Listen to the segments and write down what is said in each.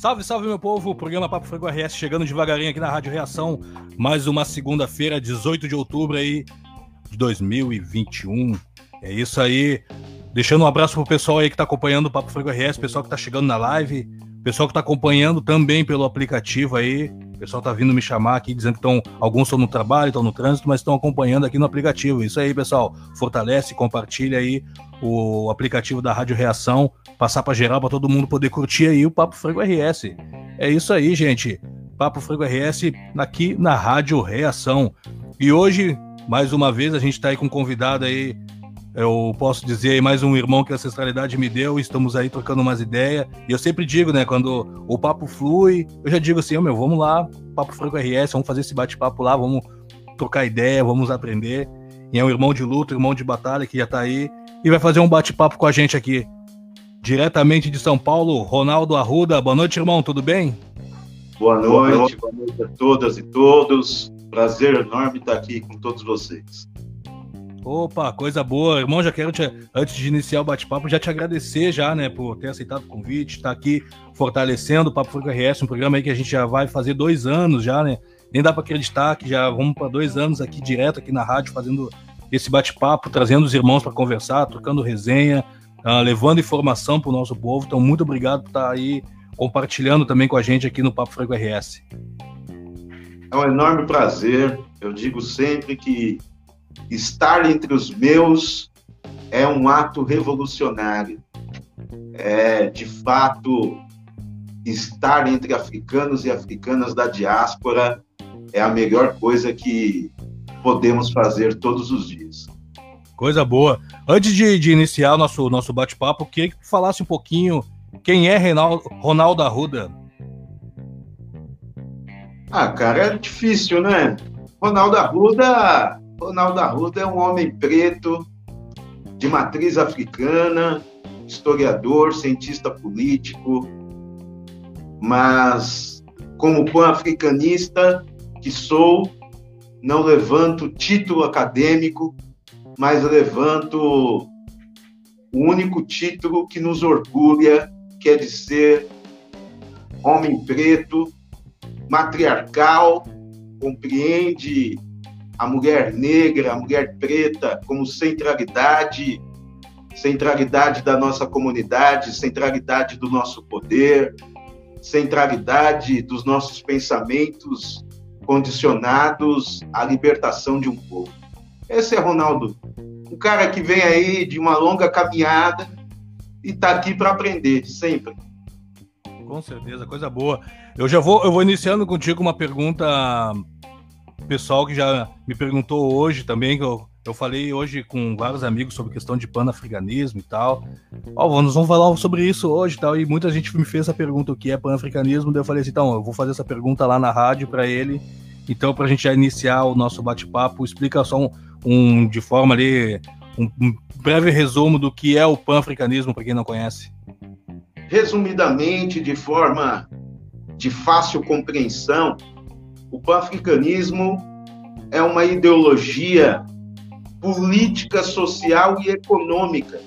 Salve, salve, meu povo! O programa Papo Frango RS chegando devagarinho aqui na Rádio Reação. Mais uma segunda-feira, 18 de outubro aí de 2021. É isso aí. Deixando um abraço pro pessoal aí que tá acompanhando o Papo Frango RS, pessoal que tá chegando na live, pessoal que tá acompanhando também pelo aplicativo aí. O pessoal tá vindo me chamar aqui dizendo que estão. Alguns estão no trabalho, estão no trânsito, mas estão acompanhando aqui no aplicativo. Isso aí, pessoal. Fortalece, compartilha aí o aplicativo da Rádio Reação, passar para geral para todo mundo poder curtir aí o Papo Frango RS. É isso aí, gente. Papo Frango RS aqui na Rádio Reação. E hoje, mais uma vez, a gente está aí com um convidado aí. Eu posso dizer aí mais um irmão que a ancestralidade me deu, estamos aí trocando umas ideias. E eu sempre digo, né, quando o papo flui, eu já digo assim, oh, meu, vamos lá, Papo Franco RS, vamos fazer esse bate-papo lá, vamos trocar ideia, vamos aprender. E é um irmão de luta, irmão de batalha que já está aí e vai fazer um bate-papo com a gente aqui. Diretamente de São Paulo, Ronaldo Arruda. Boa noite, irmão, tudo bem? Boa noite, boa noite a todas e todos. Prazer enorme estar aqui com todos vocês. Opa, coisa boa. Irmão, já quero, te, antes de iniciar o bate-papo, já te agradecer já, né, por ter aceitado o convite, estar aqui fortalecendo o Papo Franco RS, um programa aí que a gente já vai fazer dois anos já, né? Nem dá para acreditar que já vamos para dois anos aqui direto aqui na rádio fazendo esse bate-papo, trazendo os irmãos para conversar, trocando resenha, uh, levando informação para o nosso povo. Então, muito obrigado por estar tá aí compartilhando também com a gente aqui no Papo Franco RS. É um enorme prazer. Eu digo sempre que estar entre os meus é um ato revolucionário. É, de fato, estar entre africanos e africanas da diáspora é a melhor coisa que podemos fazer todos os dias. Coisa boa. Antes de, de iniciar nosso, nosso bate-papo, queria que falasse um pouquinho quem é Reinaldo, Ronaldo Arruda. Ah, cara, é difícil, né? Ronaldo Arruda, Ronaldo Arruda é um homem preto, de matriz africana, historiador, cientista político, mas como pan-africanista que sou, não levanto título acadêmico, mas levanto o único título que nos orgulha, que é de ser homem preto, matriarcal, compreende a mulher negra, a mulher preta como centralidade, centralidade da nossa comunidade, centralidade do nosso poder, centralidade dos nossos pensamentos condicionados à libertação de um povo. Esse é Ronaldo, um cara que vem aí de uma longa caminhada e está aqui para aprender sempre. Com certeza, coisa boa. Eu já vou, eu vou iniciando contigo uma pergunta pessoal que já me perguntou hoje também, que eu, eu falei hoje com vários amigos sobre questão de panafricanismo e tal. Ó, oh, nós vamos falar sobre isso hoje e tal. E muita gente me fez essa pergunta: o que é panafricanismo? Daí eu falei assim: então, eu vou fazer essa pergunta lá na rádio para ele então, para a gente já iniciar o nosso bate-papo, explica só um, um, de forma ali, um, um breve resumo do que é o pan-africanismo, para quem não conhece. Resumidamente, de forma de fácil compreensão, o pan-africanismo é uma ideologia política, social e econômica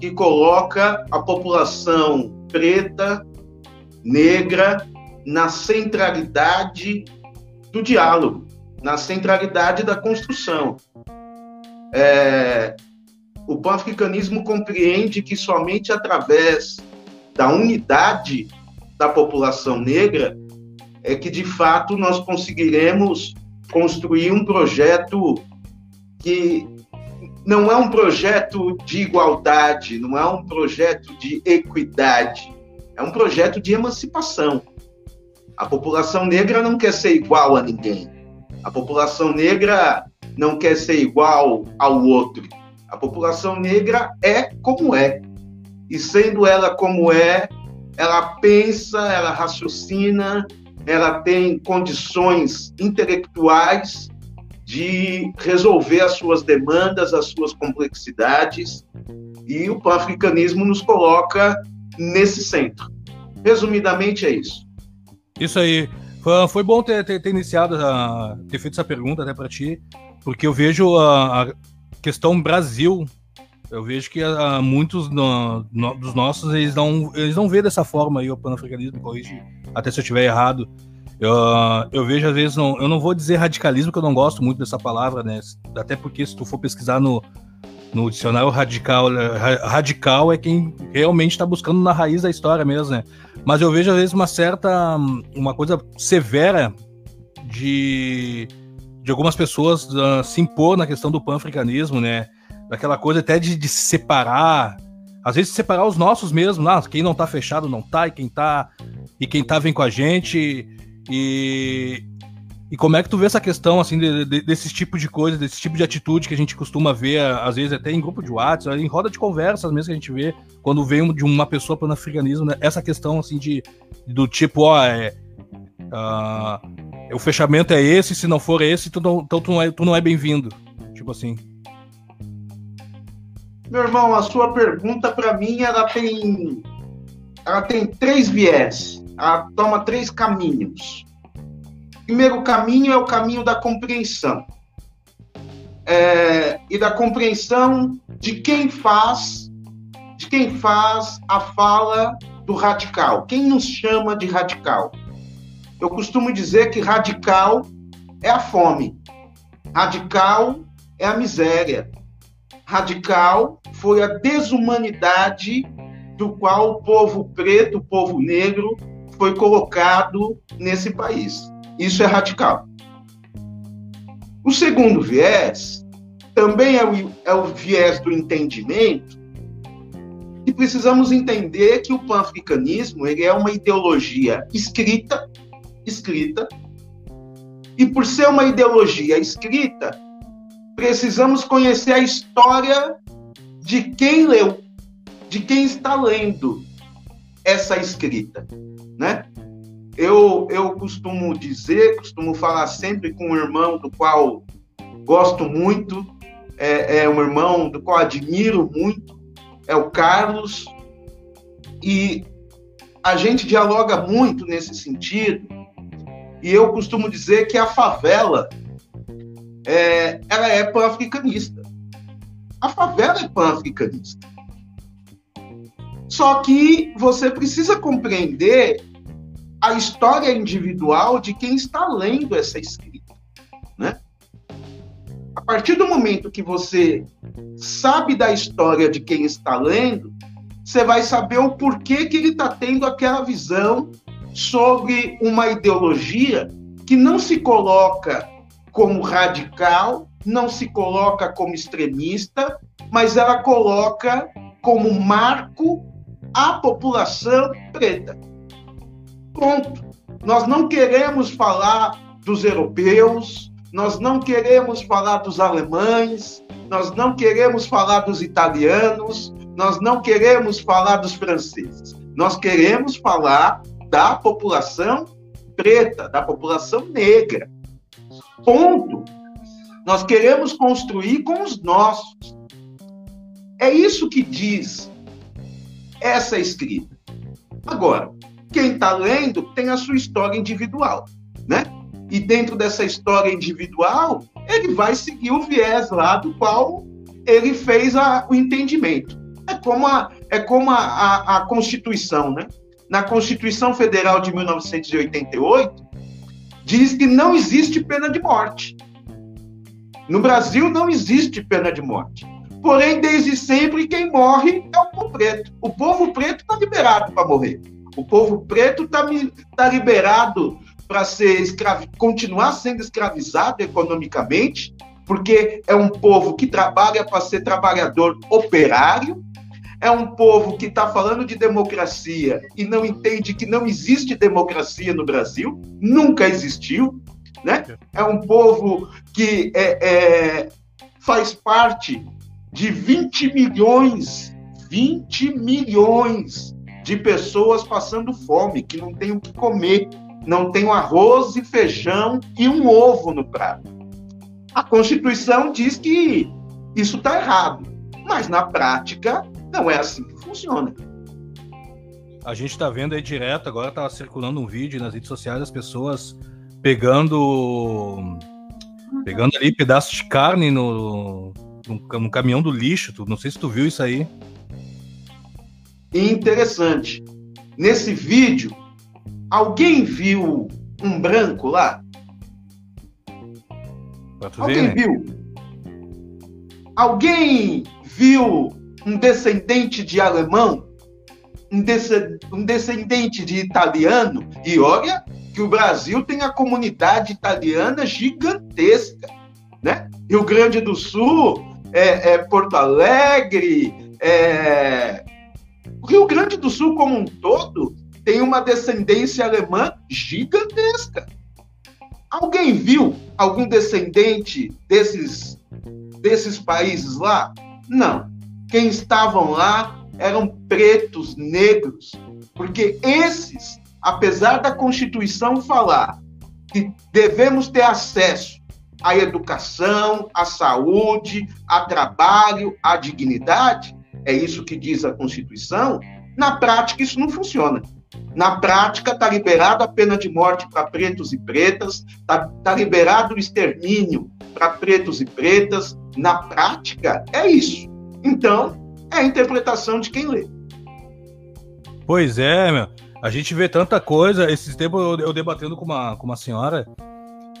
que coloca a população preta, negra, na centralidade do diálogo, na centralidade da construção. É, o pan-africanismo compreende que somente através da unidade da população negra é que, de fato, nós conseguiremos construir um projeto que não é um projeto de igualdade, não é um projeto de equidade, é um projeto de emancipação. A população negra não quer ser igual a ninguém. A população negra não quer ser igual ao outro. A população negra é como é. E sendo ela como é, ela pensa, ela raciocina, ela tem condições intelectuais de resolver as suas demandas, as suas complexidades, e o pan-africanismo nos coloca nesse centro. Resumidamente é isso. Isso aí. Foi bom ter, ter, ter iniciado, a, ter feito essa pergunta até para ti, porque eu vejo a, a, questão Brasil Eu vejo que uh, muitos no, no, dos nossos eles não, eles não dessa forma aí o panafricanismo, corrige até se eu estiver errado. Eu, eu vejo às vezes, não, eu não vou dizer radicalismo, que eu não gosto muito dessa palavra, né? Até porque se tu for pesquisar no, no dicionário radical, radical é quem realmente está buscando na raiz da história mesmo, né? Mas eu vejo às vezes uma certa, uma coisa severa de, de algumas pessoas uh, se impor na questão do panafricanismo, né? daquela coisa até de, de se separar, às vezes separar os nossos mesmo, ah, quem não tá fechado não tá, e quem tá, e quem tá vem com a gente, e, e como é que tu vê essa questão, assim, de, de, desse tipo de coisa, desse tipo de atitude que a gente costuma ver, às vezes até em grupo de WhatsApp, em roda de conversas mesmo que a gente vê, quando vem de uma pessoa para o africanismo, né? essa questão, assim, de, do tipo, ó, é, uh, o fechamento é esse, se não for esse, tu não, então tu não é, tu não é bem-vindo, tipo assim. Meu irmão, a sua pergunta para mim ela tem ela tem três viés, ela toma três caminhos. O primeiro caminho é o caminho da compreensão. É, e da compreensão de quem faz de quem faz a fala do radical. Quem nos chama de radical? Eu costumo dizer que radical é a fome. Radical é a miséria radical foi a desumanidade do qual o povo preto, o povo negro, foi colocado nesse país. Isso é radical. O segundo viés também é o, é o viés do entendimento, e precisamos entender que o pan-africanismo ele é uma ideologia escrita, escrita, e por ser uma ideologia escrita, precisamos conhecer a história de quem leu, de quem está lendo essa escrita? Eu, eu costumo dizer, costumo falar sempre com um irmão do qual gosto muito, é, é um irmão do qual admiro muito, é o Carlos, e a gente dialoga muito nesse sentido, e eu costumo dizer que a favela é, ela é pan-africanista. A favela é pan-africanista. Só que você precisa compreender a história individual de quem está lendo essa escrita, né? A partir do momento que você sabe da história de quem está lendo, você vai saber o porquê que ele está tendo aquela visão sobre uma ideologia que não se coloca como radical, não se coloca como extremista, mas ela coloca como marco a população preta. Ponto. Nós não queremos falar dos europeus, nós não queremos falar dos alemães, nós não queremos falar dos italianos, nós não queremos falar dos franceses. Nós queremos falar da população preta, da população negra. Ponto. Nós queremos construir com os nossos. É isso que diz essa escrita. Agora, quem está lendo tem a sua história individual, né? E dentro dessa história individual, ele vai seguir o viés lá do qual ele fez a, o entendimento. É como, a, é como a, a, a Constituição, né? Na Constituição Federal de 1988, diz que não existe pena de morte. No Brasil não existe pena de morte. Porém, desde sempre, quem morre é o povo preto. O povo preto está liberado para morrer. O povo preto está tá liberado para ser escravi continuar sendo escravizado economicamente, porque é um povo que trabalha para ser trabalhador operário, é um povo que está falando de democracia e não entende que não existe democracia no Brasil, nunca existiu. Né? É um povo que é, é, faz parte de 20 milhões, 20 milhões de pessoas passando fome, que não tem o que comer, não tem um arroz e feijão e um ovo no prato. A Constituição diz que isso está errado, mas na prática não é assim que funciona. A gente está vendo aí direto, agora tá circulando um vídeo nas redes sociais das pessoas pegando pegando ali pedaços de carne no, no, no caminhão do lixo. Tu, não sei se tu viu isso aí. Interessante. Nesse vídeo, alguém viu um branco lá? Alguém né? viu? Alguém viu um descendente de alemão? Um, um descendente de italiano? E olha que o Brasil tem a comunidade italiana gigantesca, né? Rio Grande do Sul, é, é Porto Alegre, é... o Rio Grande do Sul como um todo tem uma descendência alemã gigantesca. Alguém viu algum descendente desses, desses países lá? Não. Quem estavam lá eram pretos, negros, porque esses, apesar da Constituição falar que devemos ter acesso à educação, à saúde, a trabalho, à dignidade, é isso que diz a Constituição, na prática isso não funciona. Na prática, está liberado a pena de morte para pretos e pretas, está tá liberado o extermínio para pretos e pretas. Na prática, é isso. Então, é a interpretação de quem lê. Pois é, meu. A gente vê tanta coisa. Esses tempos eu, eu debatendo com uma, com uma senhora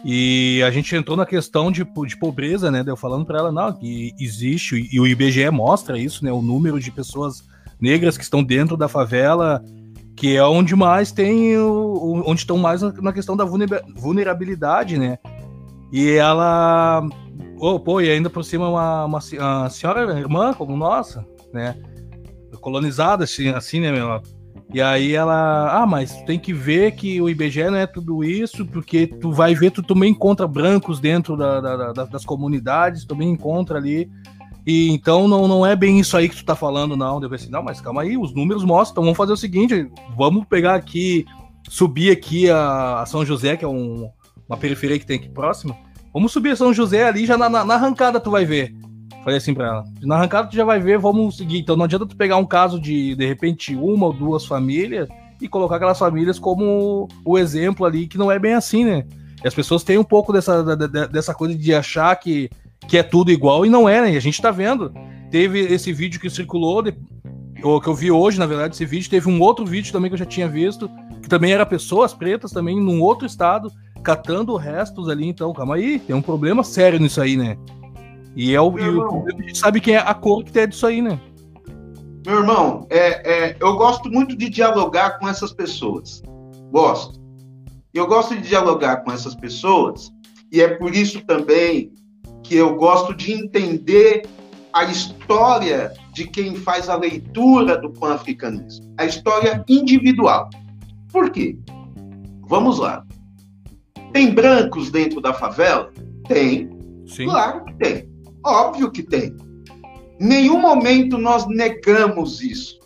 e a gente entrou na questão de, de pobreza, né? Eu falando para ela, não, que existe, e o IBGE mostra isso, né? O número de pessoas negras que estão dentro da favela que é onde mais tem onde estão mais na questão da vulnerabilidade, né? E ela, oh, pô, e ainda por cima uma, uma, uma senhora irmã como nossa, né? Colonizada assim, assim, né, meu? E aí ela, ah, mas tem que ver que o IBGE não é tudo isso, porque tu vai ver, tu também encontra brancos dentro da, da, da, das comunidades, também encontra ali e então não, não é bem isso aí que tu tá falando, não. Deve assim, não, mas calma aí, os números mostram. Então vamos fazer o seguinte: vamos pegar aqui, subir aqui a, a São José, que é um, uma periferia que tem aqui próxima. Vamos subir a São José ali, já na, na, na arrancada tu vai ver. Falei assim pra ela. Na arrancada tu já vai ver, vamos seguir. Então não adianta tu pegar um caso de, de repente, uma ou duas famílias e colocar aquelas famílias como o exemplo ali, que não é bem assim, né? E as pessoas têm um pouco dessa, dessa coisa de achar que que é tudo igual e não é, né? E a gente tá vendo. Teve esse vídeo que circulou, de, ou que eu vi hoje, na verdade, esse vídeo. Teve um outro vídeo também que eu já tinha visto, que também era pessoas pretas também, num outro estado, catando restos ali. Então, calma aí, tem um problema sério nisso aí, né? E é o, e o a gente sabe quem é a cor que tem disso aí, né? Meu irmão, é, é, eu gosto muito de dialogar com essas pessoas. Gosto. Eu gosto de dialogar com essas pessoas, e é por isso também que eu gosto de entender a história de quem faz a leitura do pan-africanismo, a história individual. Por quê? Vamos lá. Tem brancos dentro da favela? Tem. Sim. Claro que tem. Óbvio que tem. Nenhum momento nós negamos isso.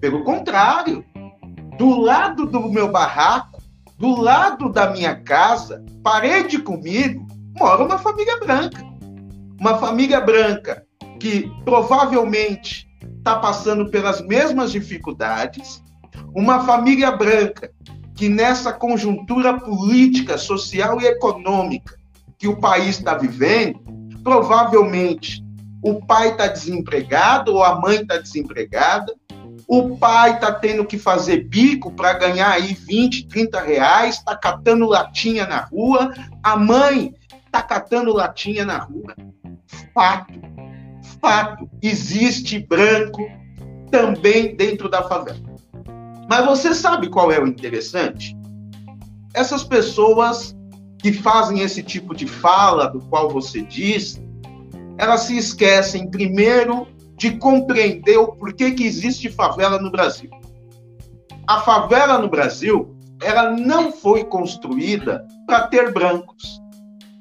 Pelo contrário, do lado do meu barraco, do lado da minha casa, parede comigo, mora uma família branca. Uma família branca que provavelmente está passando pelas mesmas dificuldades, uma família branca que nessa conjuntura política, social e econômica que o país está vivendo, provavelmente o pai está desempregado ou a mãe está desempregada, o pai está tendo que fazer bico para ganhar aí 20, 30 reais, está catando latinha na rua, a mãe está catando latinha na rua. Fato. Fato. Existe branco também dentro da favela. Mas você sabe qual é o interessante? Essas pessoas que fazem esse tipo de fala, do qual você diz, elas se esquecem, primeiro, de compreender o porquê que existe favela no Brasil. A favela no Brasil, ela não foi construída para ter brancos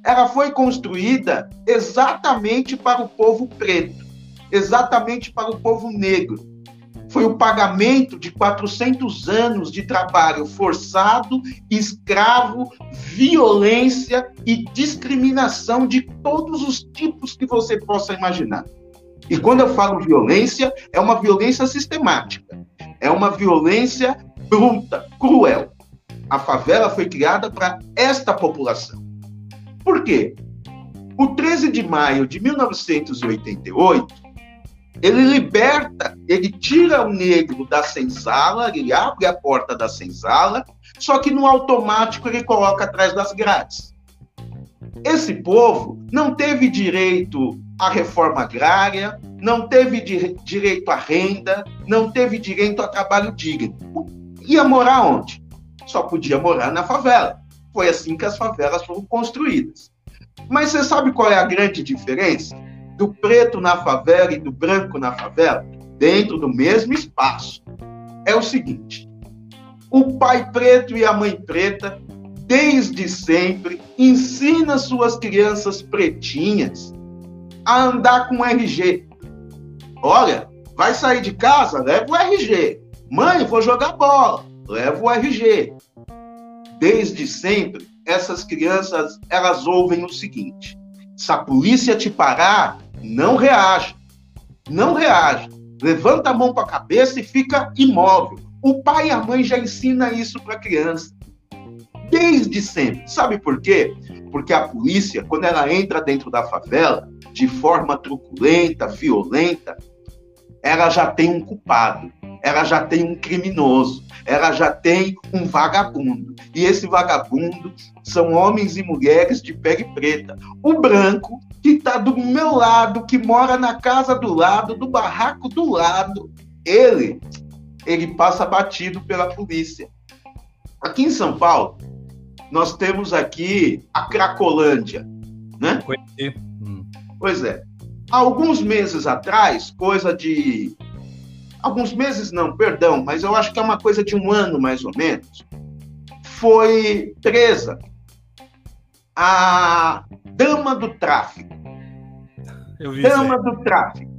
ela foi construída exatamente para o povo preto, exatamente para o povo negro. Foi o pagamento de 400 anos de trabalho forçado, escravo, violência e discriminação de todos os tipos que você possa imaginar. E quando eu falo violência, é uma violência sistemática, é uma violência bruta, cruel. A favela foi criada para esta população. Por quê? O 13 de maio de 1988, ele liberta, ele tira o negro da senzala, ele abre a porta da senzala, só que no automático ele coloca atrás das grades. Esse povo não teve direito à reforma agrária, não teve di direito à renda, não teve direito a trabalho digno. Ia morar onde? Só podia morar na favela. Foi assim que as favelas foram construídas. Mas você sabe qual é a grande diferença do preto na favela e do branco na favela? Dentro do mesmo espaço. É o seguinte: o pai preto e a mãe preta, desde sempre, ensina suas crianças pretinhas a andar com RG. Olha, vai sair de casa, leva o RG. Mãe, vou jogar bola, leva o RG. Desde sempre, essas crianças elas ouvem o seguinte: se a polícia te parar, não reaja. Não reaja. Levanta a mão para a cabeça e fica imóvel. O pai e a mãe já ensina isso para a criança. Desde sempre. Sabe por quê? Porque a polícia, quando ela entra dentro da favela, de forma truculenta, violenta, ela já tem um culpado ela já tem um criminoso, ela já tem um vagabundo. E esse vagabundo são homens e mulheres de pele preta. O branco, que está do meu lado, que mora na casa do lado, do barraco do lado, ele, ele passa batido pela polícia. Aqui em São Paulo, nós temos aqui a Cracolândia, né? Pois é. Alguns meses atrás, coisa de alguns meses não, perdão, mas eu acho que é uma coisa de um ano mais ou menos, foi presa a dama do tráfico. dama do tráfico.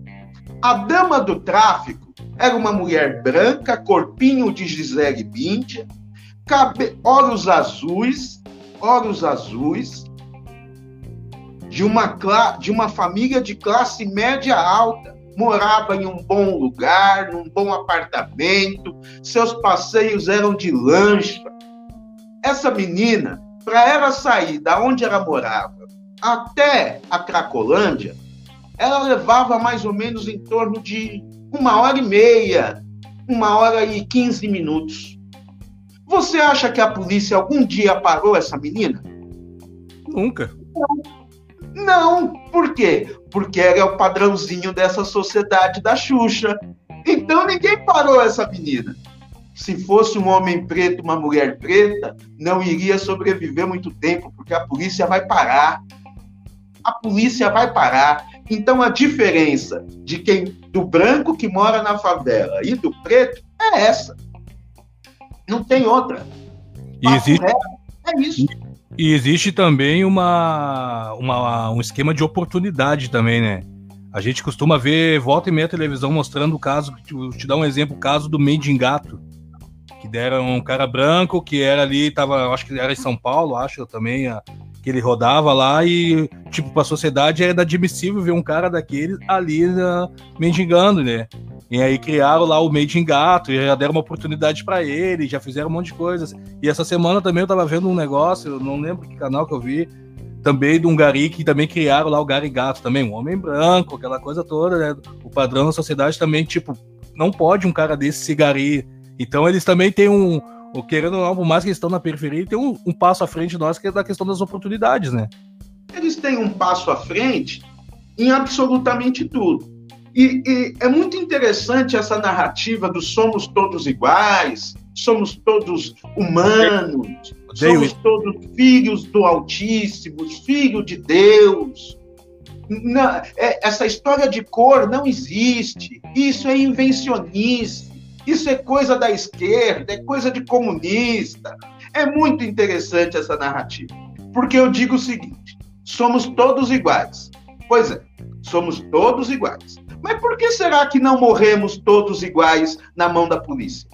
A dama do tráfico era uma mulher branca, corpinho de Gisele Bündchen, cabe... olhos azuis, olhos azuis, de uma, de uma família de classe média alta morava em um bom lugar, num bom apartamento, seus passeios eram de lancha. Essa menina, para ela sair da onde ela morava até a Cracolândia, ela levava mais ou menos em torno de uma hora e meia, uma hora e quinze minutos. Você acha que a polícia algum dia parou essa menina? Nunca. Não. Não, por quê? Porque ela é o padrãozinho dessa sociedade da Xuxa. Então ninguém parou essa menina. Se fosse um homem preto, uma mulher preta, não iria sobreviver muito tempo, porque a polícia vai parar. A polícia vai parar. Então a diferença de quem do branco que mora na favela e do preto é essa. Não tem outra. Existe, é isso. E existe também uma, uma, um esquema de oportunidade também, né? A gente costuma ver volta e meia televisão mostrando o caso, te dar um exemplo, o caso do Mendigato, que deram um cara branco que era ali, tava, acho que era em São Paulo, acho também, a, que ele rodava lá e, tipo, para a sociedade era inadmissível ver um cara daquele ali na, mendigando, né? E aí criaram lá o Made in Gato, e já deram uma oportunidade para ele, já fizeram um monte de coisas. E essa semana também eu tava vendo um negócio, eu não lembro que canal que eu vi, também de um gari que também criaram lá o Gari Gato também, um homem branco, aquela coisa toda, né? O padrão da sociedade também, tipo, não pode um cara desse se gari. Então eles também têm um, querendo ou não, por mais que eles estão na periferia, tem um, um passo à frente de nós que é da questão das oportunidades, né? Eles têm um passo à frente em absolutamente tudo. E, e, é muito interessante essa narrativa do somos todos iguais, somos todos humanos, somos todos filhos do Altíssimo, filhos de Deus. Não, é, essa história de cor não existe. Isso é invencionista. Isso é coisa da esquerda, é coisa de comunista. É muito interessante essa narrativa. Porque eu digo o seguinte: somos todos iguais. Pois é, somos todos iguais. Mas por que será que não morremos todos iguais na mão da polícia?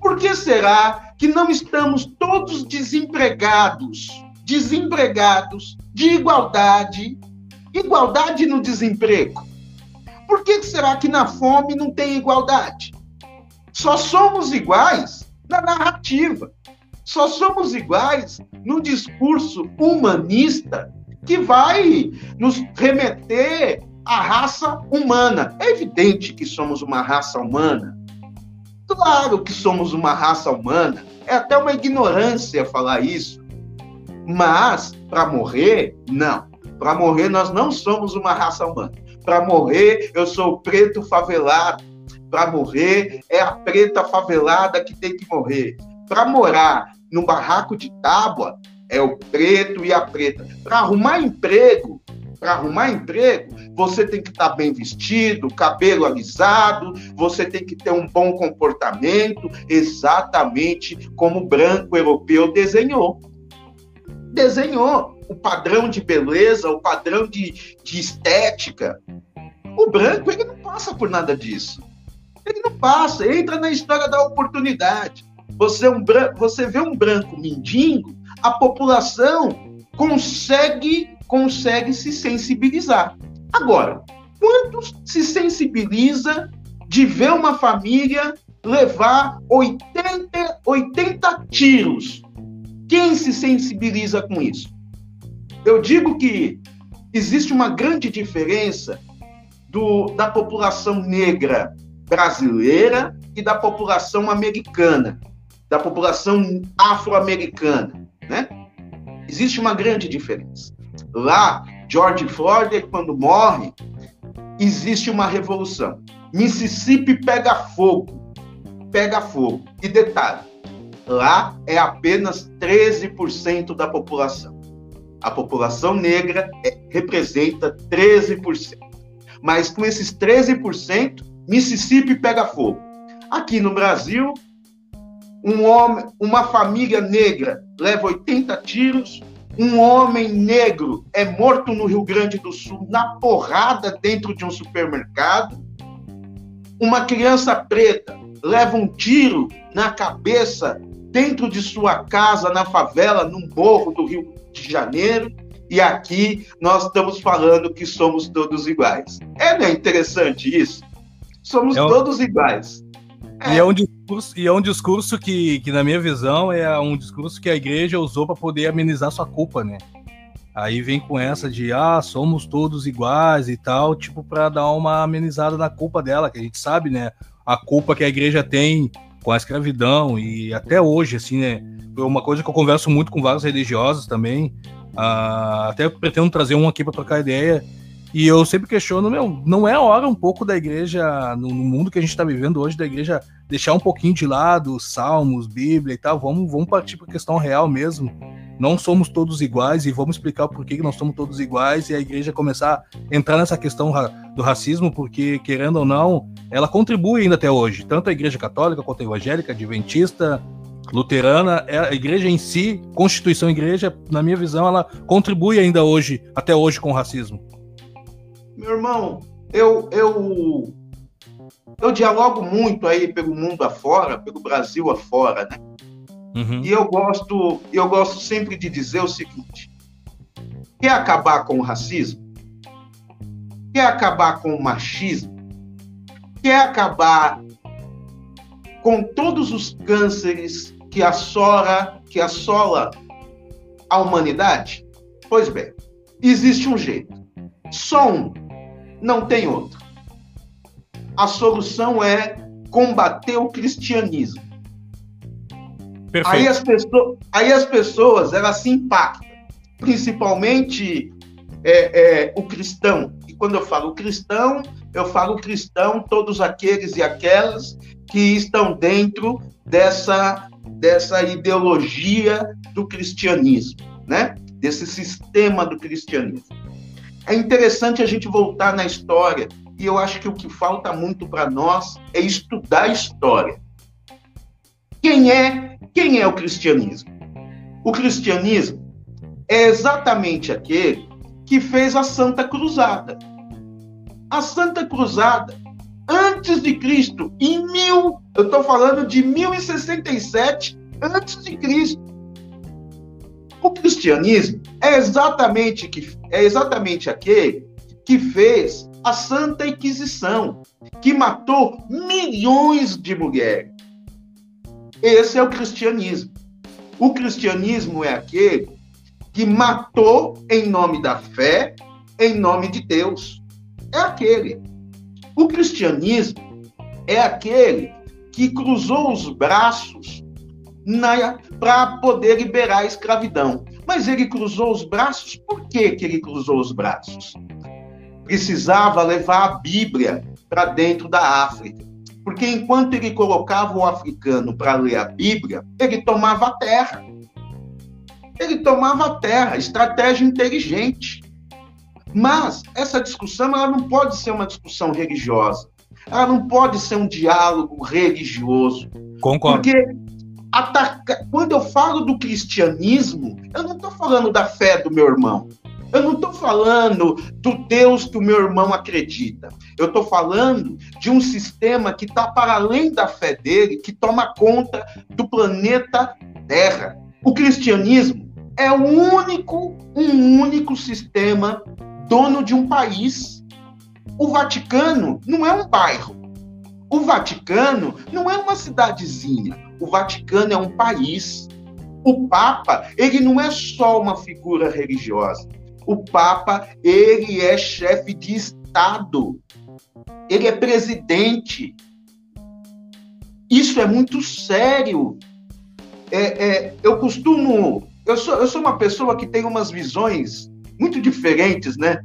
Por que será que não estamos todos desempregados? Desempregados de igualdade, igualdade no desemprego. Por que será que na fome não tem igualdade? Só somos iguais na narrativa. Só somos iguais no discurso humanista que vai nos remeter à raça humana. É evidente que somos uma raça humana. Claro que somos uma raça humana. É até uma ignorância falar isso. Mas, para morrer, não. Para morrer, nós não somos uma raça humana. Para morrer, eu sou preto favelado. Para morrer, é a preta favelada que tem que morrer. Para morar no barraco de tábua, é o preto e a preta. Para arrumar emprego, para arrumar emprego, você tem que estar tá bem vestido, cabelo alisado, você tem que ter um bom comportamento, exatamente como o branco europeu desenhou. Desenhou o padrão de beleza, o padrão de, de estética. O branco, ele não passa por nada disso. Ele não passa, entra na história da oportunidade. Você, é um branco, você vê um branco mendigo, a população consegue, consegue se sensibilizar. Agora, quantos se sensibiliza de ver uma família levar 80, 80 tiros? Quem se sensibiliza com isso? Eu digo que existe uma grande diferença do, da população negra brasileira e da população americana, da população afro-americana, né? Existe uma grande diferença. Lá, George Floyd, quando morre, existe uma revolução. Mississippi pega fogo, pega fogo. E detalhe, lá é apenas 13% da população. A população negra é, representa 13%. Mas com esses 13%, Mississippi pega fogo. Aqui no Brasil, um homem, uma família negra leva 80 tiros, um homem negro é morto no Rio Grande do Sul na porrada dentro de um supermercado, uma criança preta leva um tiro na cabeça dentro de sua casa na favela, num morro do Rio de Janeiro, e aqui nós estamos falando que somos todos iguais. É, não é interessante isso? Somos é todos iguais. É. E, é um discurso, e é um discurso que, que, na minha visão, é um discurso que a igreja usou para poder amenizar sua culpa, né? Aí vem com essa de, ah, somos todos iguais e tal, tipo, para dar uma amenizada na culpa dela, que a gente sabe, né? A culpa que a igreja tem com a escravidão e até hoje, assim, né? Uma coisa que eu converso muito com vários religiosos também, uh, até pretendo trazer um aqui para trocar ideia, e eu sempre questiono, meu, não é hora um pouco da igreja, no, no mundo que a gente está vivendo hoje, da igreja deixar um pouquinho de lado salmos, Bíblia e tal, vamos, vamos partir para a questão real mesmo. Não somos todos iguais e vamos explicar por que não somos todos iguais e a igreja começar a entrar nessa questão do racismo, porque, querendo ou não, ela contribui ainda até hoje, tanto a igreja católica quanto a evangélica, adventista, luterana, é a igreja em si, constituição igreja, na minha visão, ela contribui ainda hoje, até hoje, com o racismo. Meu irmão, eu, eu, eu dialogo muito aí pelo mundo afora, pelo Brasil afora, né? Uhum. E eu gosto, eu gosto sempre de dizer o seguinte: quer acabar com o racismo? Quer acabar com o machismo? Quer acabar com todos os cânceres que assola, que assola a humanidade? Pois bem, existe um jeito. Só um não tem outro. A solução é combater o cristianismo. Perfeito. Aí as, pessoas, aí as pessoas elas se impactam, principalmente é, é, o cristão. E quando eu falo cristão, eu falo cristão, todos aqueles e aquelas que estão dentro dessa, dessa ideologia do cristianismo, né? desse sistema do cristianismo. É interessante a gente voltar na história, e eu acho que o que falta muito para nós é estudar a história. Quem é, quem é o cristianismo? O cristianismo é exatamente aquele que fez a Santa Cruzada. A Santa Cruzada, antes de Cristo, em mil, eu estou falando de 1067 antes de Cristo. O cristianismo é exatamente, que, é exatamente aquele que fez a Santa Inquisição, que matou milhões de mulheres. Esse é o cristianismo. O cristianismo é aquele que matou em nome da fé, em nome de Deus. É aquele. O cristianismo é aquele que cruzou os braços para poder liberar a escravidão. Mas ele cruzou os braços, por que, que ele cruzou os braços? Precisava levar a Bíblia para dentro da África. Porque enquanto ele colocava o africano para ler a Bíblia, ele tomava a terra. Ele tomava a terra, estratégia inteligente. Mas essa discussão ela não pode ser uma discussão religiosa. Ela não pode ser um diálogo religioso. Concordo. Porque ataca... quando eu falo do cristianismo, eu não estou falando da fé do meu irmão. Eu não estou falando do Deus que o meu irmão acredita. Eu estou falando de um sistema que está para além da fé dele, que toma conta do planeta Terra. O cristianismo é o único, um único sistema dono de um país. O Vaticano não é um bairro. O Vaticano não é uma cidadezinha. O Vaticano é um país. O Papa, ele não é só uma figura religiosa. O Papa, ele é chefe de Estado. Ele é presidente. Isso é muito sério. É, é, eu costumo. Eu sou, eu sou uma pessoa que tem umas visões muito diferentes, né?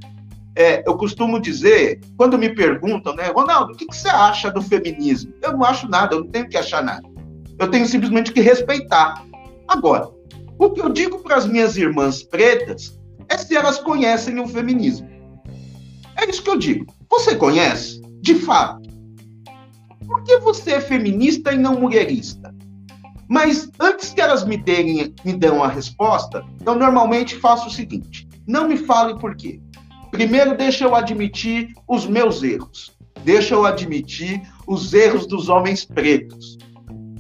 É, eu costumo dizer, quando me perguntam, né, Ronaldo, o que, que, você acha do feminismo? Eu não acho nada, eu não tenho que achar nada. Eu tenho simplesmente que respeitar. Agora, o que eu digo para as minhas irmãs pretas é se elas conhecem o feminismo. É isso que eu digo. Você conhece? De fato. Por que você é feminista e não mulherista? Mas antes que elas me, derem, me dão a resposta, eu normalmente faço o seguinte: não me fale por quê. Primeiro, deixa eu admitir os meus erros. Deixa eu admitir os erros dos homens pretos.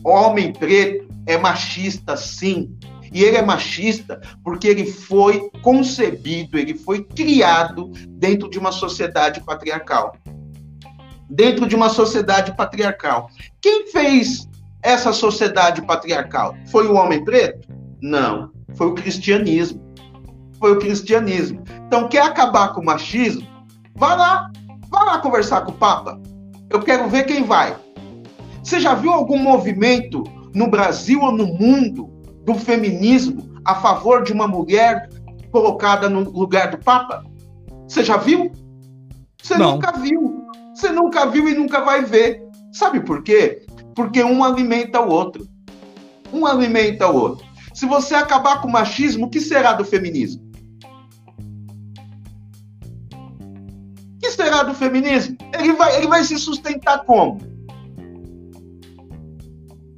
Homem preto é machista, sim. E ele é machista porque ele foi concebido, ele foi criado dentro de uma sociedade patriarcal. Dentro de uma sociedade patriarcal. Quem fez essa sociedade patriarcal? Foi o homem preto? Não, foi o cristianismo. Foi o cristianismo. Então, quer acabar com o machismo? Vá lá, vá lá conversar com o Papa. Eu quero ver quem vai. Você já viu algum movimento no Brasil ou no mundo do feminismo a favor de uma mulher colocada no lugar do Papa? Você já viu? Você Não. nunca viu. Você nunca viu e nunca vai ver. Sabe por quê? Porque um alimenta o outro. Um alimenta o outro. Se você acabar com o machismo, o que será do feminismo? O que será do feminismo? Ele vai, ele vai se sustentar como?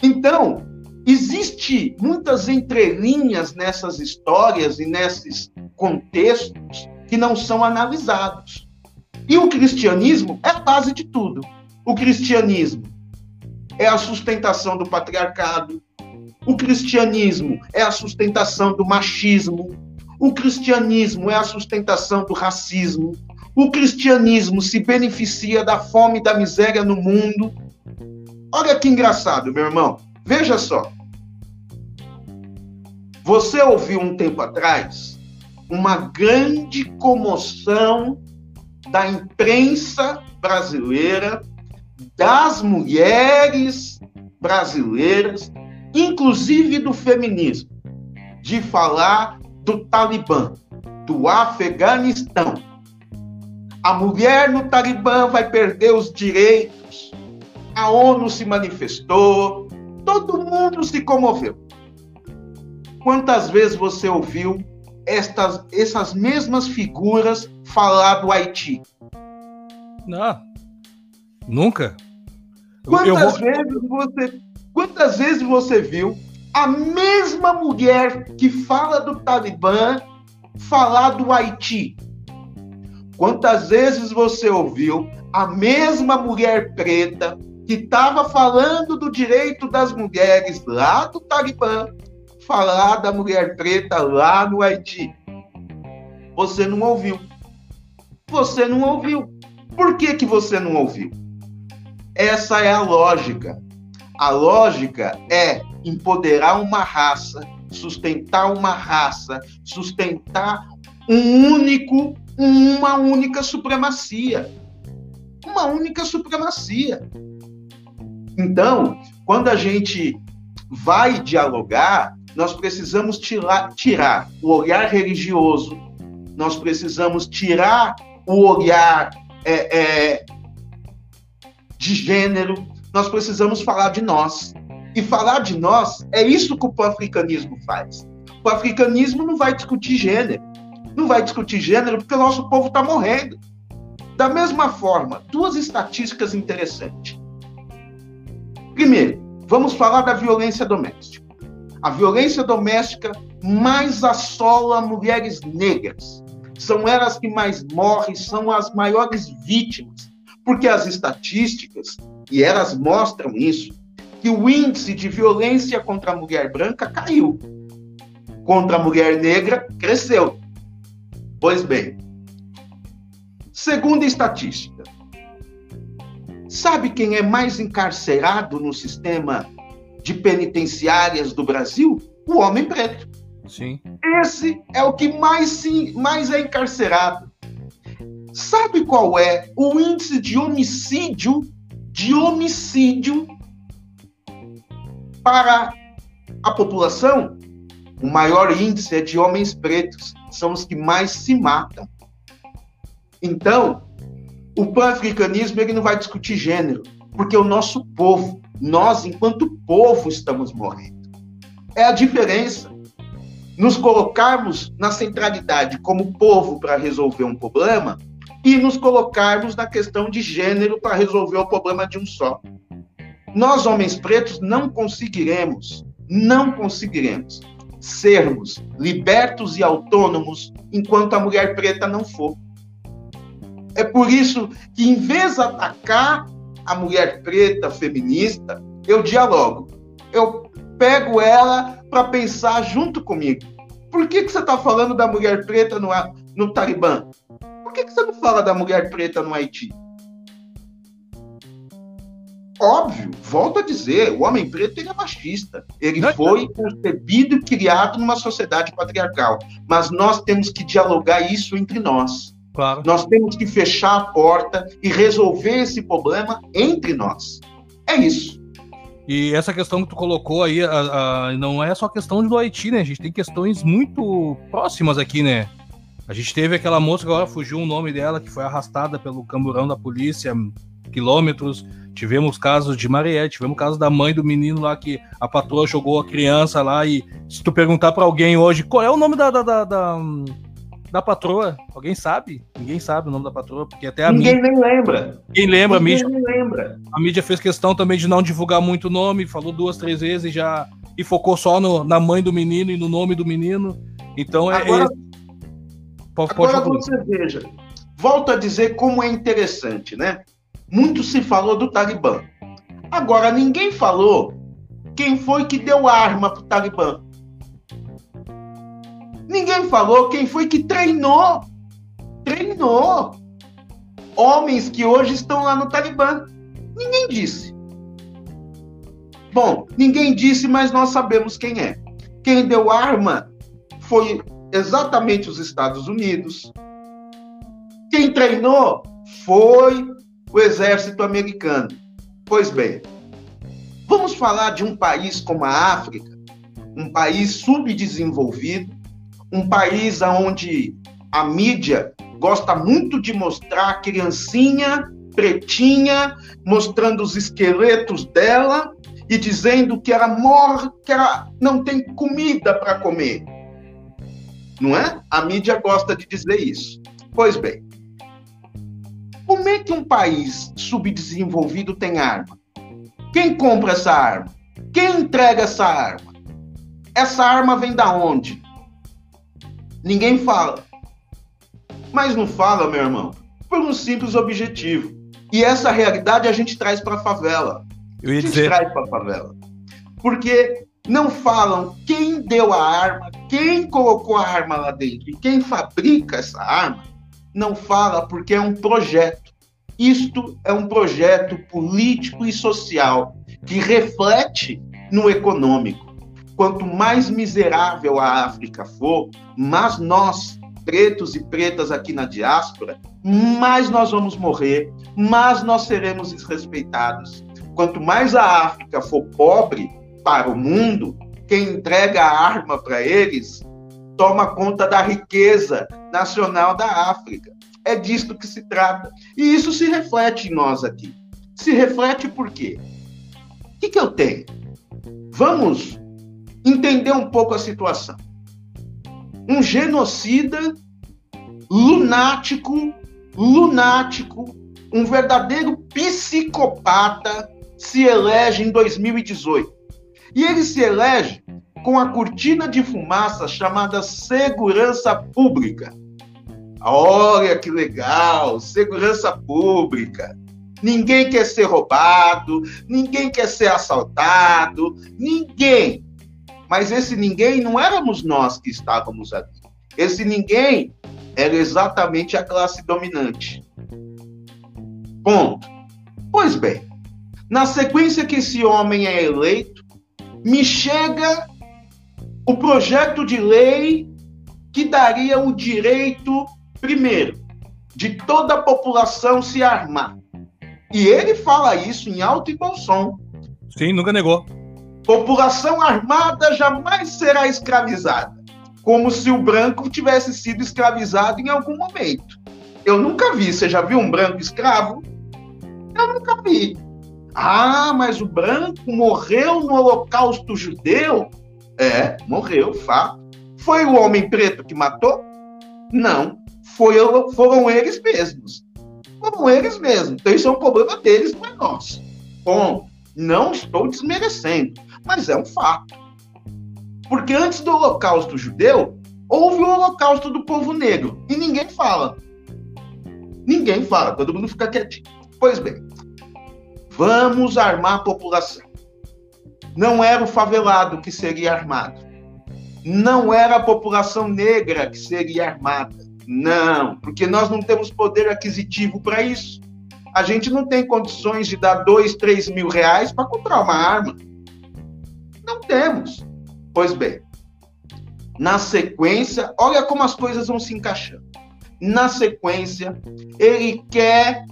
Então, Existe muitas entrelinhas nessas histórias e nesses contextos que não são analisados. E o cristianismo é a base de tudo. O cristianismo é a sustentação do patriarcado. O cristianismo é a sustentação do machismo. O cristianismo é a sustentação do racismo. O cristianismo se beneficia da fome e da miséria no mundo. Olha que engraçado, meu irmão. Veja só. Você ouviu um tempo atrás uma grande comoção da imprensa brasileira, das mulheres brasileiras, inclusive do feminismo, de falar do Talibã, do Afeganistão. A mulher no Talibã vai perder os direitos. A ONU se manifestou, todo mundo se comoveu. Quantas vezes você ouviu estas, essas mesmas figuras falar do Haiti? Não, nunca. Quantas, vou... vezes você, quantas vezes você viu a mesma mulher que fala do Talibã falar do Haiti? Quantas vezes você ouviu a mesma mulher preta que estava falando do direito das mulheres lá do Talibã, falar da mulher preta lá no Haiti. Você não ouviu. Você não ouviu. Por que, que você não ouviu? Essa é a lógica. A lógica é empoderar uma raça sustentar uma raça, sustentar um único, uma única supremacia. Uma única supremacia. Então, quando a gente vai dialogar, nós precisamos tirar, tirar o olhar religioso, nós precisamos tirar o olhar é, é, de gênero, nós precisamos falar de nós. E falar de nós é isso que o pan-africanismo faz. O africanismo não vai discutir gênero. Não vai discutir gênero porque o nosso povo está morrendo. Da mesma forma, duas estatísticas interessantes. Primeiro, vamos falar da violência doméstica. A violência doméstica mais assola mulheres negras. São elas que mais morrem, são as maiores vítimas. Porque as estatísticas, e elas mostram isso, que o índice de violência contra a mulher branca caiu. Contra a mulher negra, cresceu. Pois bem, segundo estatística, sabe quem é mais encarcerado no sistema de penitenciárias do Brasil? O homem preto. Sim. Esse é o que mais, sim, mais é encarcerado. Sabe qual é o índice de homicídio de homicídio para a população, o maior índice é de homens pretos, são os que mais se matam. Então, o pan-africanismo ele não vai discutir gênero, porque o nosso povo, nós enquanto povo estamos morrendo. É a diferença. Nos colocarmos na centralidade como povo para resolver um problema e nos colocarmos na questão de gênero para resolver o problema de um só. Nós, homens pretos, não conseguiremos, não conseguiremos sermos libertos e autônomos enquanto a mulher preta não for. É por isso que, em vez de atacar a mulher preta feminista, eu dialogo. Eu pego ela para pensar junto comigo. Por que, que você está falando da mulher preta no, no Talibã? Por que, que você não fala da mulher preta no Haiti? Óbvio, volto a dizer, o homem preto ele é machista. Ele não, foi concebido e criado numa sociedade patriarcal. Mas nós temos que dialogar isso entre nós. Claro. Nós temos que fechar a porta e resolver esse problema entre nós. É isso. E essa questão que tu colocou aí, a, a, não é só questão do Haiti, né? A gente tem questões muito próximas aqui, né? A gente teve aquela moça, agora fugiu o nome dela, que foi arrastada pelo camburão da polícia quilômetros. Tivemos casos de Marielle, tivemos casos da mãe do menino lá que a patroa jogou a criança lá e se tu perguntar para alguém hoje qual é o nome da, da, da, da, da patroa, alguém sabe? Ninguém sabe o nome da patroa, porque até a Ninguém mídia... nem lembra. Quem lembra, Ninguém a mídia. lembra. A mídia fez questão também de não divulgar muito o nome, falou duas, três vezes e já e focou só no, na mãe do menino e no nome do menino. Então é. Agora, é... Pode, agora pode você veja. Volto a dizer como é interessante, né? Muito se falou do Talibã. Agora, ninguém falou quem foi que deu arma para o Talibã. Ninguém falou quem foi que treinou. Treinou. Homens que hoje estão lá no Talibã. Ninguém disse. Bom, ninguém disse, mas nós sabemos quem é. Quem deu arma foi exatamente os Estados Unidos. Quem treinou foi o exército americano. Pois bem, vamos falar de um país como a África, um país subdesenvolvido, um país onde a mídia gosta muito de mostrar a criancinha pretinha, mostrando os esqueletos dela e dizendo que ela morre, que ela não tem comida para comer. Não é? A mídia gosta de dizer isso. Pois bem, como é que um país subdesenvolvido tem arma? Quem compra essa arma? Quem entrega essa arma? Essa arma vem da onde? Ninguém fala. Mas não fala, meu irmão, por um simples objetivo. E essa realidade a gente traz para a favela. Eu ia a gente dizer... traz para a favela. Porque não falam quem deu a arma, quem colocou a arma lá dentro e quem fabrica essa arma não fala porque é um projeto. Isto é um projeto político e social que reflete no econômico. Quanto mais miserável a África for, mais nós, pretos e pretas aqui na diáspora, mais nós vamos morrer, mais nós seremos desrespeitados. Quanto mais a África for pobre para o mundo, quem entrega a arma para eles toma conta da riqueza nacional da África. É disto que se trata. E isso se reflete em nós aqui. Se reflete por quê? O que, que eu tenho? Vamos entender um pouco a situação. Um genocida lunático, lunático, um verdadeiro psicopata se elege em 2018. E ele se elege com a cortina de fumaça chamada segurança pública. Olha que legal, segurança pública. Ninguém quer ser roubado, ninguém quer ser assaltado, ninguém. Mas esse ninguém não éramos nós que estávamos ali. Esse ninguém era exatamente a classe dominante. Ponto. Pois bem, na sequência que esse homem é eleito, me chega o projeto de lei que daria o direito, primeiro, de toda a população se armar. E ele fala isso em alto e bom som. Sim, nunca negou. População armada jamais será escravizada. Como se o branco tivesse sido escravizado em algum momento. Eu nunca vi. Você já viu um branco escravo? Eu nunca vi. Ah, mas o branco morreu no Holocausto Judeu? É, morreu, fato. Foi o homem preto que matou? Não. Foi, foram eles mesmos. Foram eles mesmos. Então isso é um problema deles, não é nosso. Bom, não estou desmerecendo, mas é um fato. Porque antes do Holocausto Judeu, houve o Holocausto do povo negro. E ninguém fala. Ninguém fala, todo mundo fica quietinho. Pois bem, vamos armar a população. Não era o favelado que seria armado. Não era a população negra que seria armada. Não, porque nós não temos poder aquisitivo para isso. A gente não tem condições de dar dois, três mil reais para comprar uma arma. Temos. Pois bem, na sequência, olha como as coisas vão se encaixando. Na sequência, ele quer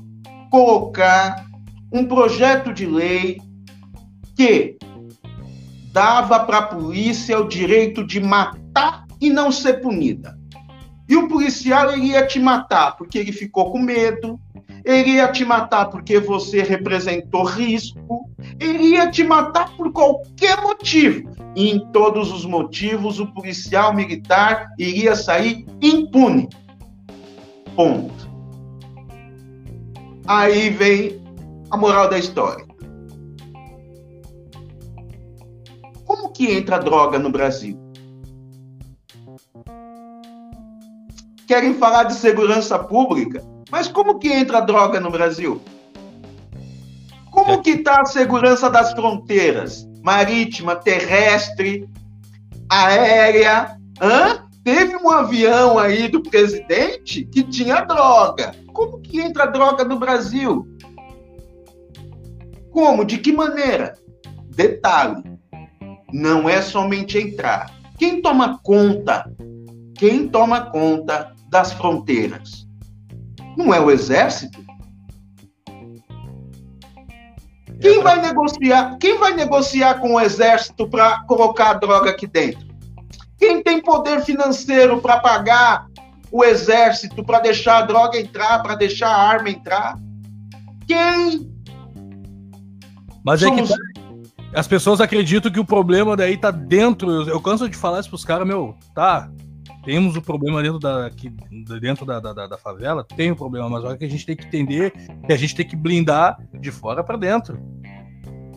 colocar um projeto de lei que dava para a polícia o direito de matar e não ser punida. E o policial ele ia te matar porque ele ficou com medo, ele ia te matar porque você representou risco, ele ia te matar por qualquer motivo. E em todos os motivos, o policial militar iria sair impune. Ponto. Aí vem a moral da história. Como que entra droga no Brasil? Querem falar de segurança pública, mas como que entra droga no Brasil? Como é. que está a segurança das fronteiras? Marítima, terrestre, aérea? Hã? Teve um avião aí do presidente que tinha droga. Como que entra droga no Brasil? Como? De que maneira? Detalhe: não é somente entrar. Quem toma conta? Quem toma conta das fronteiras? Não é o exército? Quem vai negociar? Quem vai negociar com o exército para colocar a droga aqui dentro? Quem tem poder financeiro para pagar o exército para deixar a droga entrar, para deixar a arma entrar? Quem? Mas Somos... é que as pessoas acreditam que o problema daí tá dentro. Eu, canso de falar isso pros caras, meu, tá. Temos o problema dentro da, aqui, dentro da, da, da favela, tem o problema, mas olha que a gente tem que entender que a gente tem que blindar de fora para dentro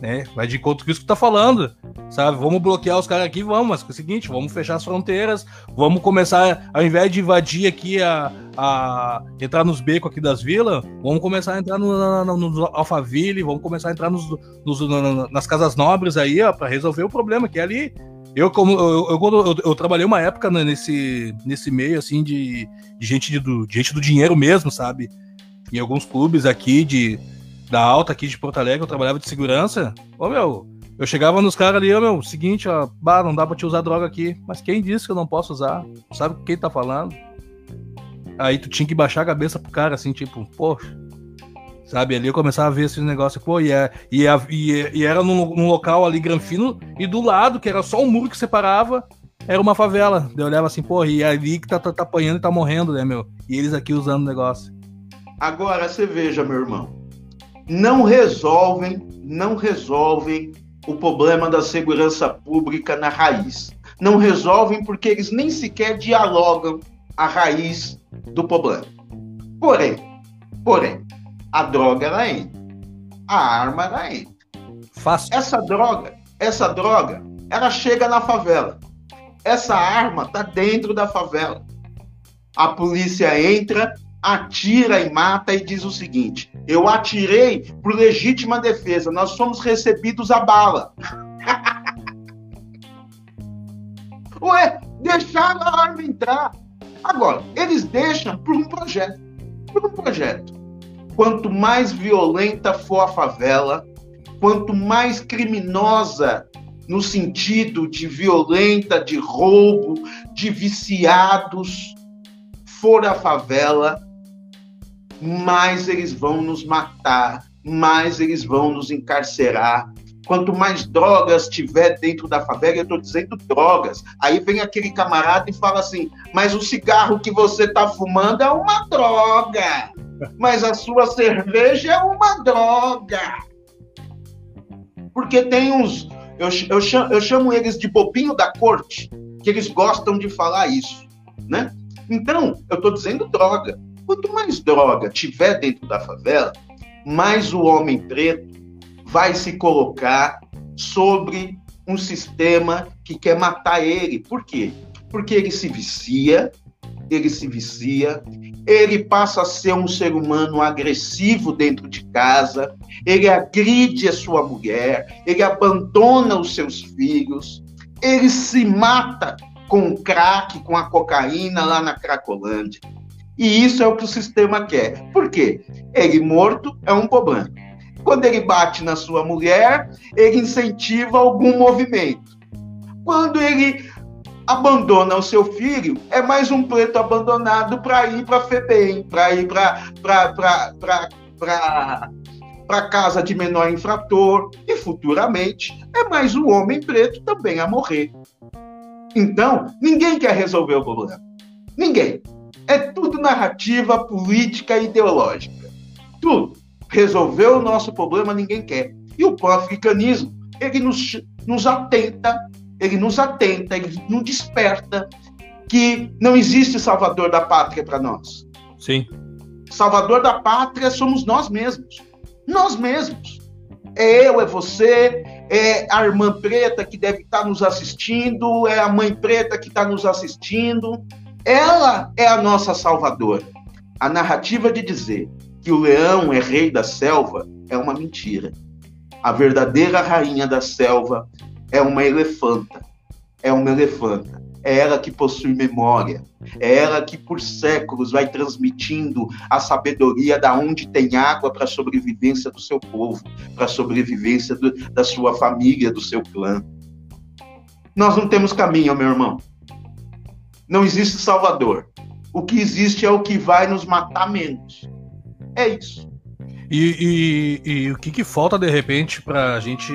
né? Vai de encontro com isso que tá falando, sabe? Vamos bloquear os caras aqui, vamos, mas é o seguinte, vamos fechar as fronteiras, vamos começar, ao invés de invadir aqui a, a entrar nos becos aqui das vilas, vamos começar a entrar no, no, no Alphaville, vamos começar a entrar nos, nos, nas casas nobres aí, ó, para resolver o problema que é ali. Eu, como eu, eu, eu, eu, trabalhei uma época né, nesse, nesse meio assim de, de gente de, do, de gente do dinheiro mesmo, sabe? Em alguns clubes aqui de da alta aqui de Porto Alegre, eu trabalhava de segurança. Ô meu, Eu chegava nos caras ali, ó, meu, seguinte, ó, bah, não dá pra te usar droga aqui. Mas quem disse que eu não posso usar? Sabe quem tá falando? Aí tu tinha que baixar a cabeça pro cara, assim, tipo, poxa. Sabe, ali eu começava a ver esse negócio, pô, e, é, é, e, é, e era num, num, local ali granfino, e do lado, que era só um muro que separava, era uma favela. Eu olhava assim, pô, e é ali que tá, tá, tá apanhando e tá morrendo, né, meu? E eles aqui usando o negócio. Agora, você veja, meu irmão, não resolvem, não resolvem o problema da segurança pública na raiz. Não resolvem porque eles nem sequer dialogam a raiz do problema. Porém, porém, a droga ela entra, a arma ela entra. Fácil. Essa droga, essa droga, ela chega na favela. Essa arma tá dentro da favela. A polícia entra, atira e mata e diz o seguinte: eu atirei por legítima defesa, nós somos recebidos a bala. Ué, deixaram a arma entrar. Agora, eles deixam por um projeto. Por um projeto. Quanto mais violenta for a favela, quanto mais criminosa no sentido de violenta, de roubo, de viciados for a favela, mais eles vão nos matar, mais eles vão nos encarcerar. Quanto mais drogas tiver dentro da favela, eu estou dizendo drogas. Aí vem aquele camarada e fala assim: Mas o cigarro que você está fumando é uma droga. Mas a sua cerveja é uma droga. Porque tem uns. Eu, eu, chamo, eu chamo eles de bobinho da corte, que eles gostam de falar isso. Né? Então, eu estou dizendo droga. Quanto mais droga tiver dentro da favela, mais o homem preto vai se colocar sobre um sistema que quer matar ele. Por quê? Porque ele se vicia, ele se vicia, ele passa a ser um ser humano agressivo dentro de casa, ele agride a sua mulher, ele abandona os seus filhos, ele se mata com o crack, com a cocaína lá na Cracolândia. E isso é o que o sistema quer. Por quê? Ele morto é um problema. Quando ele bate na sua mulher, ele incentiva algum movimento. Quando ele abandona o seu filho, é mais um preto abandonado para ir para FEBEM, para ir para para casa de menor infrator e futuramente é mais um homem preto também a morrer. Então, ninguém quer resolver o problema. Ninguém. É tudo narrativa política e ideológica. Tudo. Resolver o nosso problema ninguém quer. E o pan-africanismo, ele nos, nos atenta, ele nos atenta, ele nos desperta que não existe salvador da pátria para nós. Sim. Salvador da pátria somos nós mesmos. Nós mesmos. É eu, é você, é a irmã preta que deve estar nos assistindo, é a mãe preta que está nos assistindo, ela é a nossa salvadora. A narrativa de dizer que o leão é rei da selva é uma mentira. A verdadeira rainha da selva é uma elefanta. É uma elefanta. É ela que possui memória. É ela que por séculos vai transmitindo a sabedoria da onde tem água para a sobrevivência do seu povo, para a sobrevivência do, da sua família, do seu clã. Nós não temos caminho, meu irmão. Não existe Salvador. O que existe é o que vai nos matar menos. É isso. E, e, e o que, que falta de repente para a gente?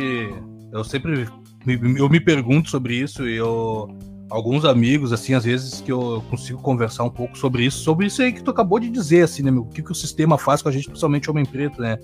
Eu sempre eu me pergunto sobre isso e eu alguns amigos assim às vezes que eu consigo conversar um pouco sobre isso, sobre isso aí que tu acabou de dizer assim, né, meu? O que, que o sistema faz com a gente, principalmente homem preto, né?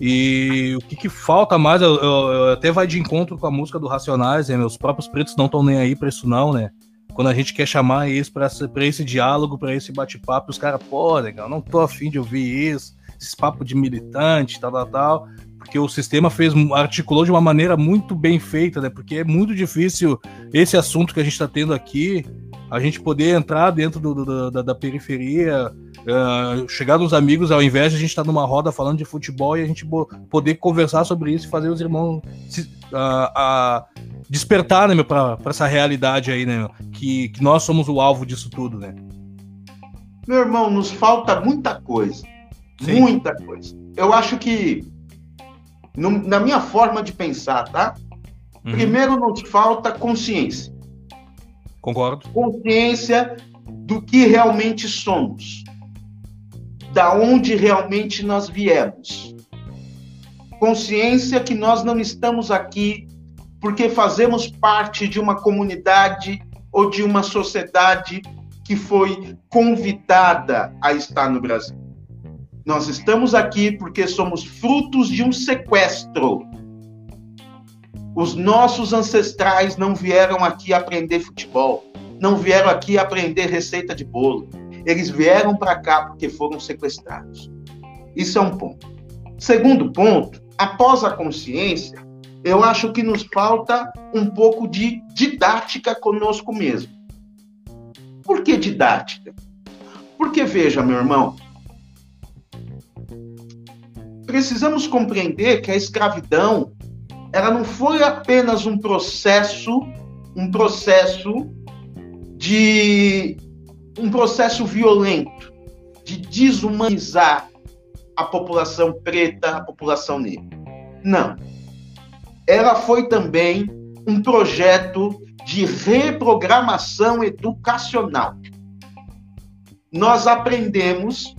E o que, que falta mais, eu, eu, eu, até vai de encontro com a música do Racionais, né? Meus próprios pretos não estão nem aí para isso não, né? quando a gente quer chamar isso para esse diálogo, para esse bate-papo, os caras, pô, legal, não tô afim de ouvir isso, esse papo de militante, tal, tal, tal, porque o sistema fez, articulou de uma maneira muito bem feita, né? Porque é muito difícil esse assunto que a gente está tendo aqui, a gente poder entrar dentro do, do, da, da, periferia, uh, chegar nos amigos, ao invés de a gente estar tá numa roda falando de futebol e a gente poder conversar sobre isso e fazer os irmãos se, uh, uh, despertar, né, meu, pra essa realidade aí, né, meu, que, que nós somos o alvo disso tudo, né? Meu irmão, nos falta muita coisa. Sim. Muita coisa. Eu acho que no, na minha forma de pensar, tá? Uhum. Primeiro, nos falta consciência. Concordo. Consciência do que realmente somos, da onde realmente nós viemos. Consciência que nós não estamos aqui porque fazemos parte de uma comunidade ou de uma sociedade que foi convidada a estar no Brasil. Nós estamos aqui porque somos frutos de um sequestro. Os nossos ancestrais não vieram aqui aprender futebol, não vieram aqui aprender receita de bolo. Eles vieram para cá porque foram sequestrados. Isso é um ponto. Segundo ponto, após a consciência, eu acho que nos falta um pouco de didática conosco mesmo. Por que didática? Porque, veja, meu irmão, precisamos compreender que a escravidão ela não foi apenas um processo, um processo de um processo violento de desumanizar a população preta, a população negra. Não. Ela foi também um projeto de reprogramação educacional. Nós aprendemos,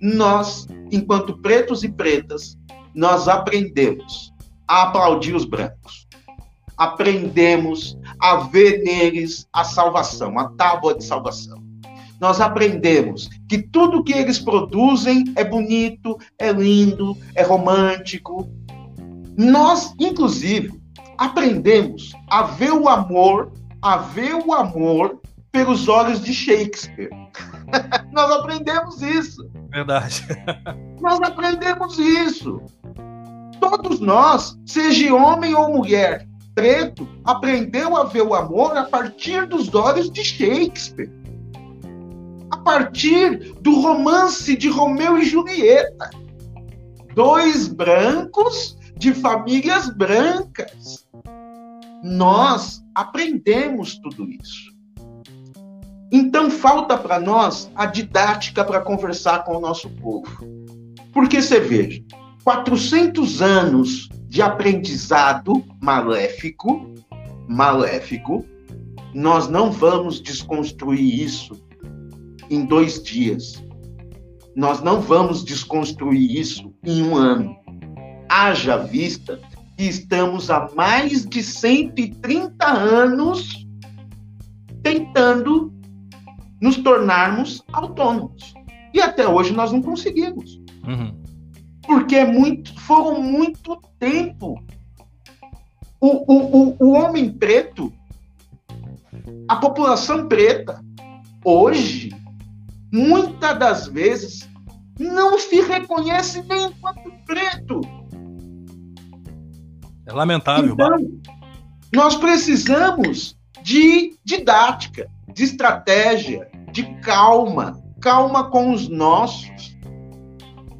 nós, enquanto pretos e pretas, nós aprendemos a aplaudir os brancos. Aprendemos a ver neles a salvação, a tábua de salvação. Nós aprendemos que tudo que eles produzem é bonito, é lindo, é romântico. Nós, inclusive, aprendemos a ver o amor, a ver o amor pelos olhos de Shakespeare. Nós aprendemos isso. Verdade. Nós aprendemos isso. Todos nós, seja homem ou mulher, preto, aprendeu a ver o amor a partir dos olhos de Shakespeare. A partir do romance de Romeu e Julieta. Dois brancos de famílias brancas. Nós aprendemos tudo isso. Então falta para nós a didática para conversar com o nosso povo. Porque você veja, 400 anos de aprendizado maléfico, maléfico, nós não vamos desconstruir isso em dois dias. Nós não vamos desconstruir isso em um ano. Haja vista que estamos há mais de 130 anos tentando nos tornarmos autônomos. E até hoje nós não conseguimos. Uhum. Porque é muito, foram muito tempo. O, o, o, o homem preto, a população preta, hoje, muitas das vezes, não se reconhece nem enquanto preto. É lamentável. Então, nós precisamos de didática, de estratégia, de calma, calma com os nossos.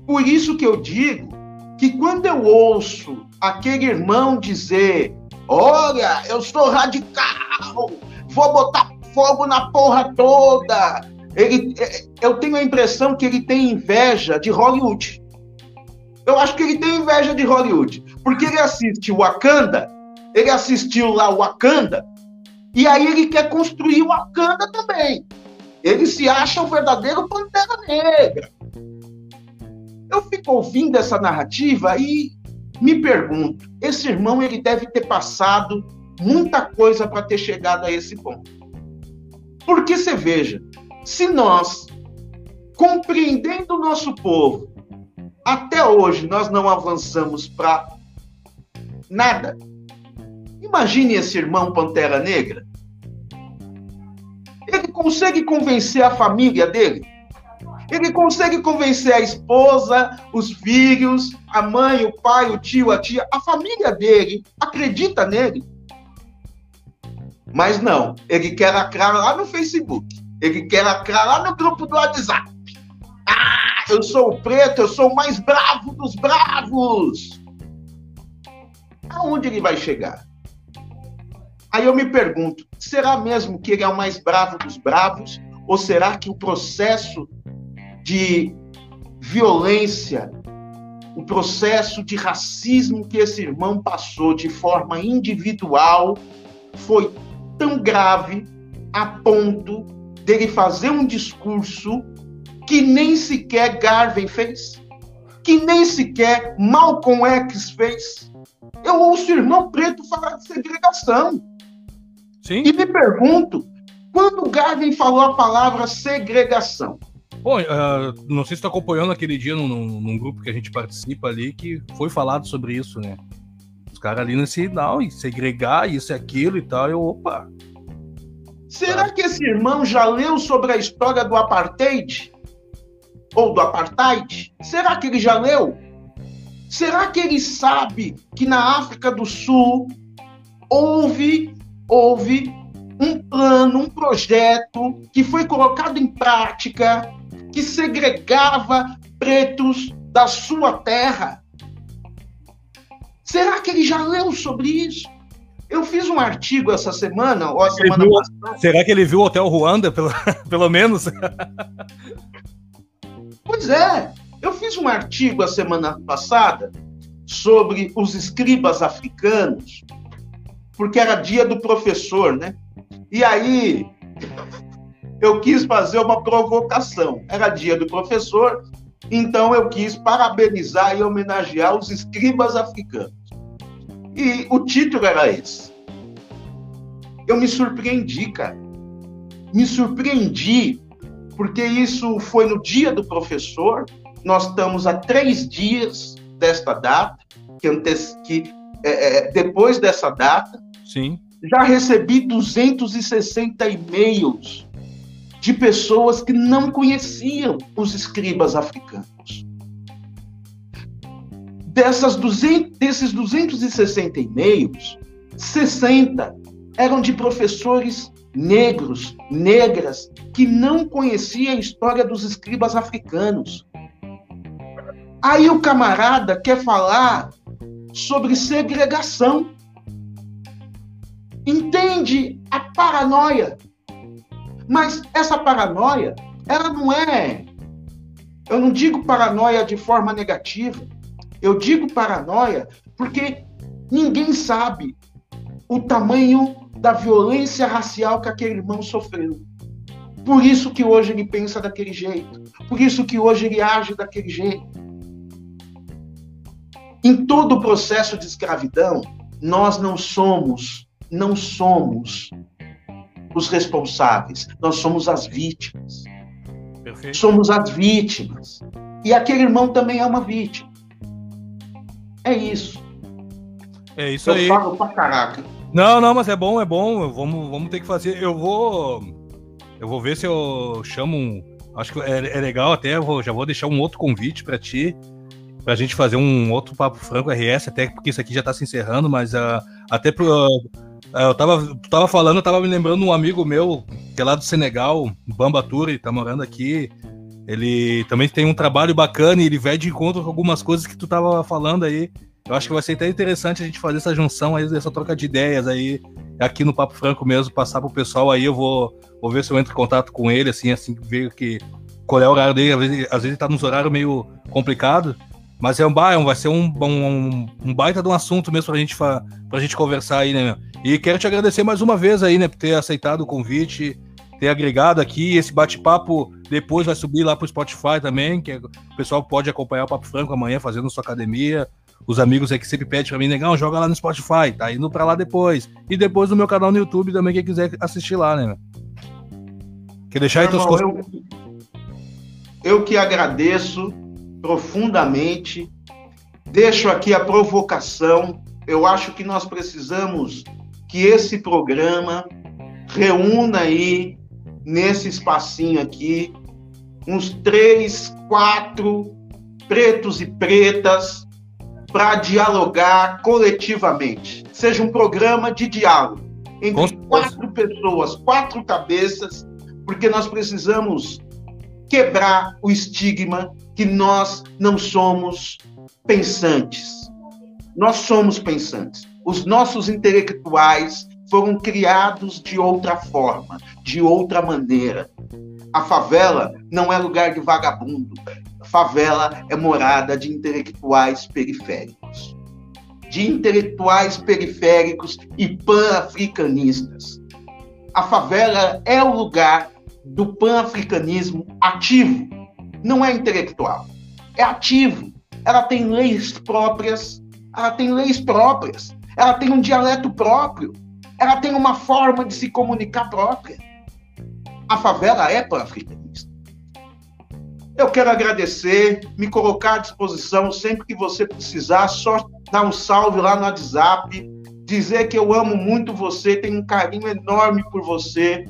Por isso que eu digo que quando eu ouço aquele irmão dizer: Olha, eu sou radical, vou botar fogo na porra toda. Ele, é, eu tenho a impressão que ele tem inveja de Hollywood. Eu acho que ele tem inveja de Hollywood, porque ele assiste Wakanda, ele assistiu lá Wakanda, e aí ele quer construir Wakanda também. Ele se acha o verdadeiro Pantera Negra. Eu fico ouvindo essa narrativa e me pergunto, esse irmão ele deve ter passado muita coisa para ter chegado a esse ponto. Porque você veja, se nós, compreendendo o nosso povo, até hoje nós não avançamos para nada. Imagine esse irmão Pantera Negra. Ele consegue convencer a família dele. Ele consegue convencer a esposa, os filhos, a mãe, o pai, o tio, a tia, a família dele acredita nele. Mas não, ele quer lacrar lá no Facebook. Ele quer lacrar lá no grupo do WhatsApp. Ah, eu sou o preto, eu sou o mais bravo dos bravos. Aonde ele vai chegar? Aí eu me pergunto, será mesmo que ele é o mais bravo dos bravos? Ou será que o processo de violência o processo de racismo que esse irmão passou de forma individual foi tão grave a ponto dele fazer um discurso que nem sequer Garvey fez, que nem sequer Malcolm X fez. Eu ouço o irmão preto falar de segregação. Sim. E me pergunto, quando Garvey falou a palavra segregação, Bom, uh, não sei se está acompanhando aquele dia num, num, grupo que a gente participa ali que foi falado sobre isso, né? Os caras ali nesse, não, e segregar, isso e aquilo e tal, eu, opa. Será que esse irmão já leu sobre a história do apartheid? Ou do apartheid? Será que ele já leu? Será que ele sabe que na África do Sul houve, houve um plano, um projeto que foi colocado em prática que segregava pretos da sua terra. Será que ele já leu sobre isso? Eu fiz um artigo essa semana, ou a semana viu, passada. Será que ele viu o Hotel Ruanda, pelo, pelo menos? Pois é. Eu fiz um artigo a semana passada sobre os escribas africanos, porque era dia do professor, né? E aí eu quis fazer uma provocação. Era dia do professor, então eu quis parabenizar e homenagear os escribas africanos. E o título era esse. Eu me surpreendi, cara. Me surpreendi, porque isso foi no dia do professor. Nós estamos a três dias desta data, que, que é, é, depois dessa data. Sim. Já recebi 260 e-mails de pessoas que não conheciam os escribas africanos. Dessas 200, desses 260 e-mails, 60 eram de professores negros, negras, que não conheciam a história dos escribas africanos. Aí o camarada quer falar sobre segregação. Entende a paranoia mas essa paranoia, ela não é. Eu não digo paranoia de forma negativa. Eu digo paranoia porque ninguém sabe o tamanho da violência racial que aquele irmão sofreu. Por isso que hoje ele pensa daquele jeito. Por isso que hoje ele age daquele jeito. Em todo o processo de escravidão, nós não somos, não somos os responsáveis, nós somos as vítimas. Perfeito. Somos as vítimas. E aquele irmão também é uma vítima. É isso. É isso eu aí. Eu falo pra caraca. Não, não, mas é bom, é bom. Vamos, vamos ter que fazer. Eu vou. Eu vou ver se eu chamo um. Acho que é, é legal até. Vou, já vou deixar um outro convite para ti. Pra gente fazer um outro Papo Franco RS, até porque isso aqui já tá se encerrando, mas uh, até pro. Uh, eu tava, tava falando, eu tava me lembrando um amigo meu, que é lá do Senegal, Bamba Turi, tá morando aqui. Ele também tem um trabalho bacana e ele vai de encontro com algumas coisas que tu tava falando aí. Eu acho que vai ser até interessante a gente fazer essa junção aí, essa troca de ideias aí, aqui no Papo Franco mesmo, passar pro pessoal aí. Eu vou, vou ver se eu entro em contato com ele, assim, assim, ver que, qual é o horário dele. Às vezes, às vezes ele tá nos horários meio complicado. Mas é um, vai ser um, um, um baita de um assunto mesmo pra gente, pra gente conversar aí, né, meu? E quero te agradecer mais uma vez aí, né, por ter aceitado o convite, ter agregado aqui. Esse bate-papo depois vai subir lá pro Spotify também, que o pessoal pode acompanhar o Papo Franco amanhã fazendo sua academia. Os amigos aí que sempre pedem pra mim, negão, joga lá no Spotify, tá indo pra lá depois. E depois no meu canal no YouTube também, quem quiser assistir lá, né, meu? Quer deixar aí tuas coisas? Eu, eu que agradeço profundamente. Deixo aqui a provocação. Eu acho que nós precisamos que esse programa reúna aí, nesse espacinho aqui, uns três, quatro pretos e pretas para dialogar coletivamente. Seja um programa de diálogo entre quatro pessoas, quatro cabeças, porque nós precisamos quebrar o estigma que nós não somos pensantes. Nós somos pensantes. Os nossos intelectuais foram criados de outra forma, de outra maneira. A favela não é lugar de vagabundo. favela é morada de intelectuais periféricos. De intelectuais periféricos e pan-africanistas. A favela é o lugar do pan-africanismo ativo. Não é intelectual, é ativo. Ela tem leis próprias, ela tem leis próprias, ela tem um dialeto próprio, ela tem uma forma de se comunicar própria. A favela é pan-africanista. Eu quero agradecer, me colocar à disposição sempre que você precisar, só dar um salve lá no WhatsApp, dizer que eu amo muito você, tenho um carinho enorme por você.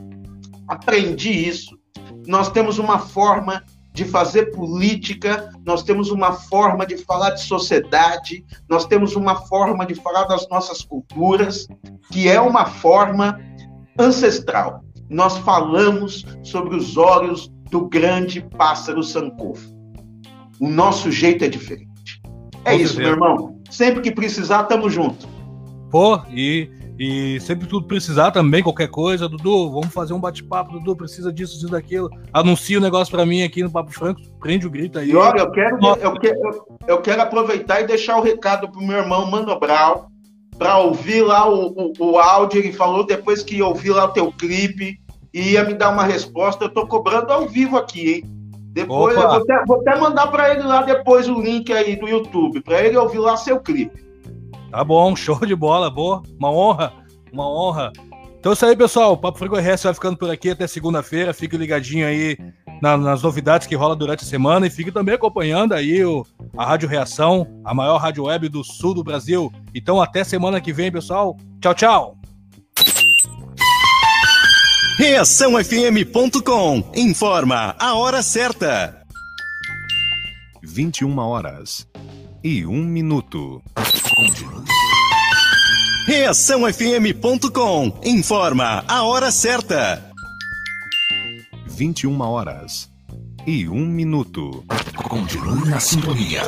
Aprendi isso. Nós temos uma forma de fazer política, nós temos uma forma de falar de sociedade, nós temos uma forma de falar das nossas culturas, que é uma forma ancestral. Nós falamos sobre os olhos do grande pássaro Sankofa. O nosso jeito é diferente. É isso, meu irmão. Sempre que precisar, tamo junto. Pô, e e sempre tudo precisar também, qualquer coisa, Dudu, vamos fazer um bate-papo, Dudu, precisa disso, disso, daquilo. Anuncia o um negócio para mim aqui no Papo Franco, prende o grito aí. E olha, eu quero, eu quero, eu quero aproveitar e deixar o recado pro meu irmão Mano Brau, para ouvir lá o, o, o, áudio. Ele falou depois que ouvir lá o teu clipe e ia me dar uma resposta. Eu tô cobrando ao vivo aqui, hein? Depois eu vou até, vou até mandar para ele lá depois o link aí do YouTube, para ele ouvir lá seu clipe. Tá bom, show de bola, boa. Uma honra, uma honra. Então é isso aí, pessoal. O Papo Frigo RS vai ficando por aqui até segunda-feira. Fique ligadinho aí na, nas novidades que rola durante a semana e fique também acompanhando aí o, a Rádio Reação, a maior rádio web do sul do Brasil. Então até semana que vem, pessoal. Tchau, tchau. ReaçãoFM.com informa a hora certa. 21 horas e um minuto. ReaçãoFM.com informa a hora certa. 21 horas e um minuto. Continue na sintonia.